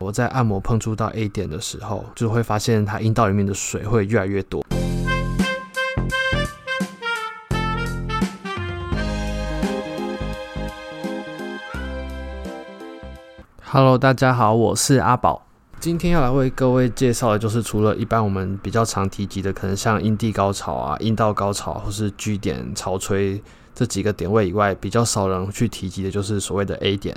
我在按摩碰触到 A 点的时候，就会发现它阴道里面的水会越来越多。Hello，大家好，我是阿宝。今天要来为各位介绍的，就是除了一般我们比较常提及的，可能像阴蒂高潮啊、阴道高潮或是 G 点、潮吹这几个点位以外，比较少人去提及的，就是所谓的 A 点。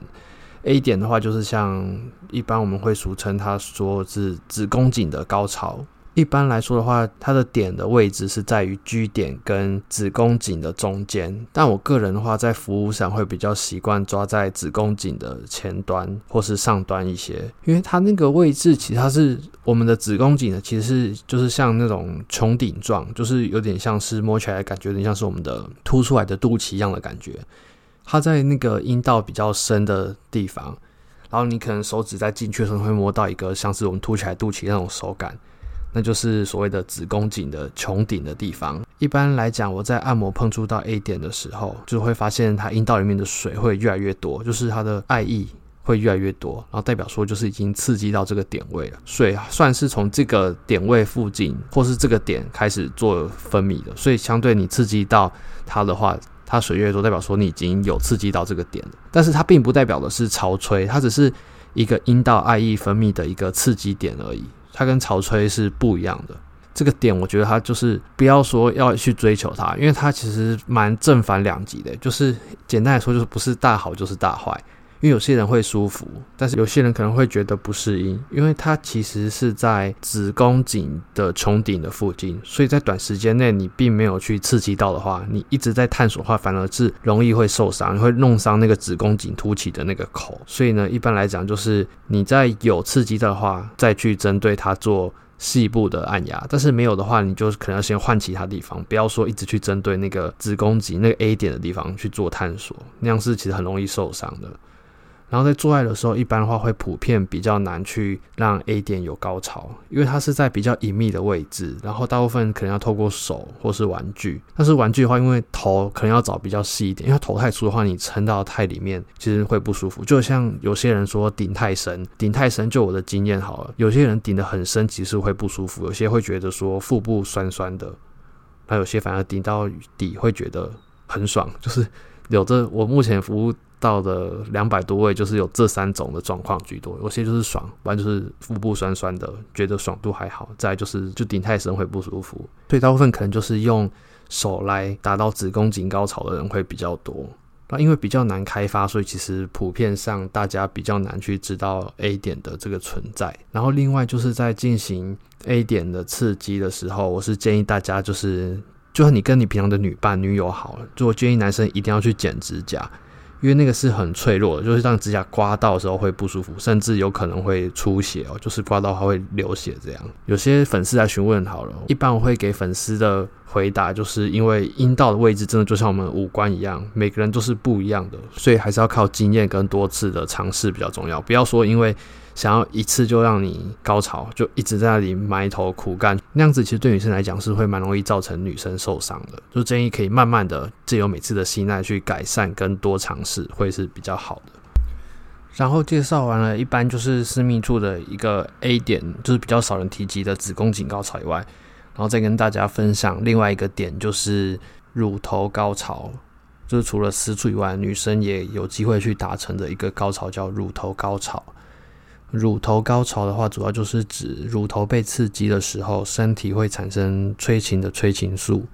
A 点的话，就是像一般我们会俗称它说是子宫颈的高潮。一般来说的话，它的点的位置是在于 G 点跟子宫颈的中间。但我个人的话，在服务上会比较习惯抓在子宫颈的前端或是上端一些，因为它那个位置其实它是我们的子宫颈呢，其实是就是像那种穹顶状，就是有点像是摸起来感觉有点像是我们的凸出来的肚脐一样的感觉。它在那个阴道比较深的地方，然后你可能手指在进去的时候会摸到一个像是我们凸起来肚脐那种手感，那就是所谓的子宫颈的穹顶的地方。一般来讲，我在按摩碰触到 A 点的时候，就会发现它阴道里面的水会越来越多，就是它的爱意会越来越多，然后代表说就是已经刺激到这个点位了，水算是从这个点位附近或是这个点开始做分泌的，所以相对你刺激到它的话。它水越多，代表说你已经有刺激到这个点了，但是它并不代表的是潮吹，它只是一个阴道爱意分泌的一个刺激点而已，它跟潮吹是不一样的。这个点，我觉得它就是不要说要去追求它，因为它其实蛮正反两极的，就是简单来说就是不是大好就是大坏。因为有些人会舒服，但是有些人可能会觉得不适应，因为它其实是在子宫颈的穹顶的附近，所以在短时间内你并没有去刺激到的话，你一直在探索的话，反而是容易会受伤，你会弄伤那个子宫颈凸起的那个口。所以呢，一般来讲，就是你在有刺激的话，再去针对它做细部的按压，但是没有的话，你就可能要先换其他地方，不要说一直去针对那个子宫颈那个 A 点的地方去做探索，那样是其实很容易受伤的。然后在做爱的时候，一般的话会普遍比较难去让 A 点有高潮，因为它是在比较隐秘的位置，然后大部分可能要透过手或是玩具。但是玩具的话，因为头可能要找比较细一点，因为头太粗的话，你撑到太里面其实会不舒服。就像有些人说顶太深，顶太深，就我的经验好了，有些人顶得很深，其实会不舒服。有些会觉得说腹部酸酸的，那有些反而顶到底会觉得很爽，就是有着我目前服务。到的两百多位，就是有这三种的状况居多，有些就是爽，不然就是腹部酸酸的，觉得爽度还好；再就是就顶太深会不舒服，所以大部分可能就是用手来达到子宫颈高潮的人会比较多。那因为比较难开发，所以其实普遍上大家比较难去知道 A 点的这个存在。然后另外就是在进行 A 点的刺激的时候，我是建议大家就是，就算你跟你平常的女伴、女友好了，就我建议男生一定要去剪指甲。因为那个是很脆弱的，就是让指甲刮到的时候会不舒服，甚至有可能会出血哦，就是刮到它会流血这样。有些粉丝来询问好了，一般我会给粉丝的回答，就是因为阴道的位置真的就像我们五官一样，每个人都是不一样的，所以还是要靠经验跟多次的尝试比较重要。不要说因为。想要一次就让你高潮，就一直在那里埋头苦干，那样子其实对女生来讲是会蛮容易造成女生受伤的。就建议可以慢慢的借由每次的信赖去改善跟多尝试，是会是比较好的。然后介绍完了，一般就是私密处的一个 A 点，就是比较少人提及的子宫颈高潮以外，然后再跟大家分享另外一个点，就是乳头高潮，就是除了私处以外，女生也有机会去达成的一个高潮，叫乳头高潮。乳头高潮的话，主要就是指乳头被刺激的时候，身体会产生催情的催情素，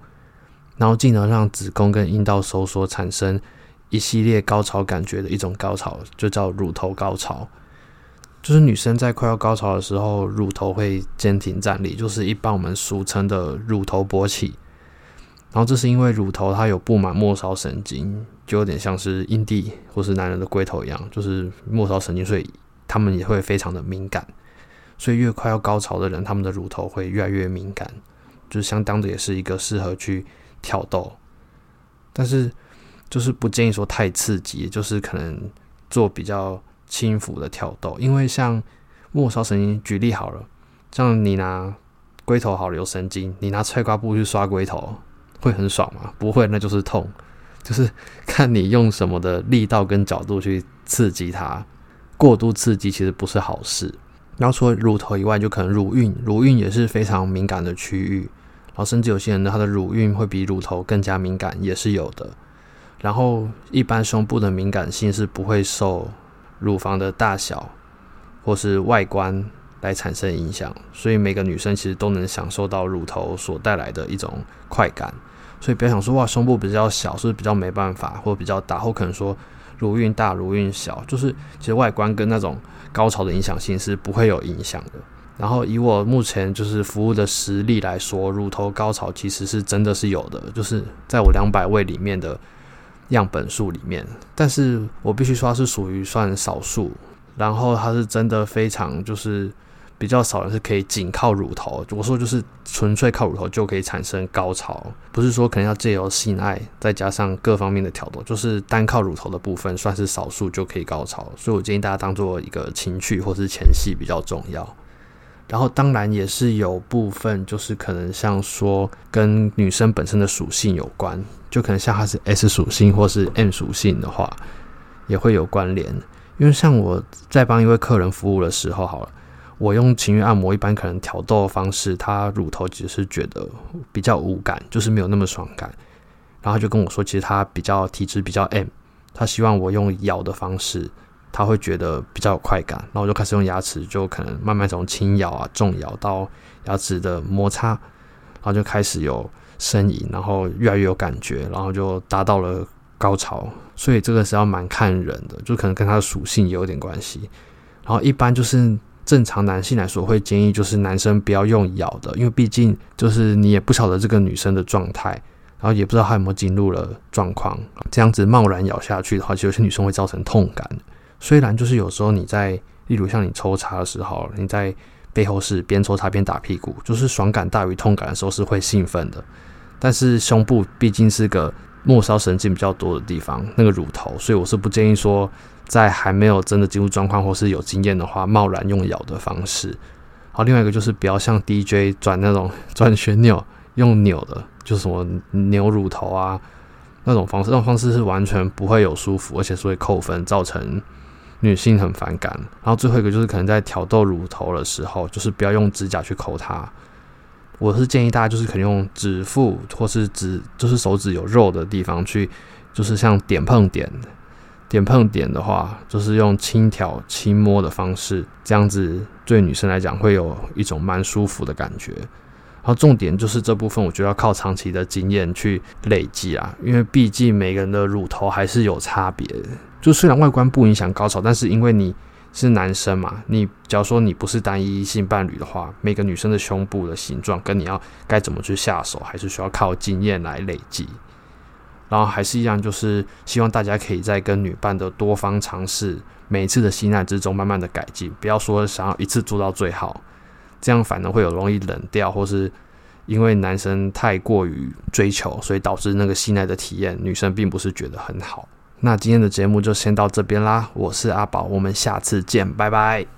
然后进而让子宫跟阴道收缩，产生一系列高潮感觉的一种高潮，就叫乳头高潮。就是女生在快要高潮的时候，乳头会坚挺站立，就是一般我们俗称的乳头勃起。然后这是因为乳头它有布满末梢神经，就有点像是阴蒂或是男人的龟头一样，就是末梢神经，所以。他们也会非常的敏感，所以越快要高潮的人，他们的乳头会越来越敏感，就相当的也是一个适合去挑逗，但是就是不建议说太刺激，就是可能做比较轻浮的挑逗，因为像末梢神经，举例好了，像你拿龟头好了有神经，你拿菜瓜布去刷龟头会很爽吗？不会，那就是痛，就是看你用什么的力道跟角度去刺激它。过度刺激其实不是好事。然后除了乳头以外，就可能乳晕，乳晕也是非常敏感的区域。然后甚至有些人呢，他的乳晕会比乳头更加敏感，也是有的。然后一般胸部的敏感性是不会受乳房的大小或是外观来产生影响，所以每个女生其实都能享受到乳头所带来的一种快感。所以不要想说哇，胸部比较小是不是比较没办法，或比较大，或可能说乳晕大、乳晕小，就是其实外观跟那种。高潮的影响性是不会有影响的。然后以我目前就是服务的实力来说，乳头高潮其实是真的是有的，就是在我两百位里面的样本数里面，但是我必须说它是属于算少数。然后它是真的非常就是。比较少人是可以仅靠乳头，我说就是纯粹靠乳头就可以产生高潮，不是说可能要借由性爱再加上各方面的挑逗，就是单靠乳头的部分算是少数就可以高潮，所以我建议大家当做一个情趣或是前戏比较重要。然后当然也是有部分就是可能像说跟女生本身的属性有关，就可能像她是 S 属性或是 M 属性的话，也会有关联。因为像我在帮一位客人服务的时候，好了。我用情欲按摩，一般可能挑逗的方式，他乳头只是觉得比较无感，就是没有那么爽感。然后他就跟我说，其实他比较体质比较 M，他希望我用咬的方式，他会觉得比较有快感。然后我就开始用牙齿，就可能慢慢从轻咬啊、重咬到牙齿的摩擦，然后就开始有呻吟，然后越来越有感觉，然后就达到了高潮。所以这个是要蛮看人的，就可能跟他的属性也有点关系。然后一般就是。正常男性来说，会建议就是男生不要用咬的，因为毕竟就是你也不晓得这个女生的状态，然后也不知道她有没有进入了状况，这样子贸然咬下去的话，其实有些女生会造成痛感。虽然就是有时候你在，例如像你抽插的时候，你在背后是边抽插边打屁股，就是爽感大于痛感的时候是会兴奋的，但是胸部毕竟是个末梢神经比较多的地方，那个乳头，所以我是不建议说。在还没有真的进入状况或是有经验的话，贸然用咬的方式。好，另外一个就是不要像 DJ 转那种转旋钮用扭的，就什么扭乳头啊那种方式，那种方式是完全不会有舒服，而且是会扣分，造成女性很反感。然后最后一个就是可能在挑逗乳头的时候，就是不要用指甲去抠它。我是建议大家就是可能用指腹或是指，就是手指有肉的地方去，就是像点碰点。点碰点的话，就是用轻挑轻摸的方式，这样子对女生来讲会有一种蛮舒服的感觉。然后重点就是这部分，我觉得要靠长期的经验去累积啊，因为毕竟每个人的乳头还是有差别的。就虽然外观不影响高潮，但是因为你是男生嘛，你假如说你不是单一性伴侣的话，每个女生的胸部的形状跟你要该怎么去下手，还是需要靠经验来累积。然后还是一样，就是希望大家可以在跟女伴的多方尝试，每一次的性爱之中，慢慢的改进，不要说想要一次做到最好，这样反而会有容易冷掉，或是因为男生太过于追求，所以导致那个性爱的体验，女生并不是觉得很好。那今天的节目就先到这边啦，我是阿宝，我们下次见，拜拜。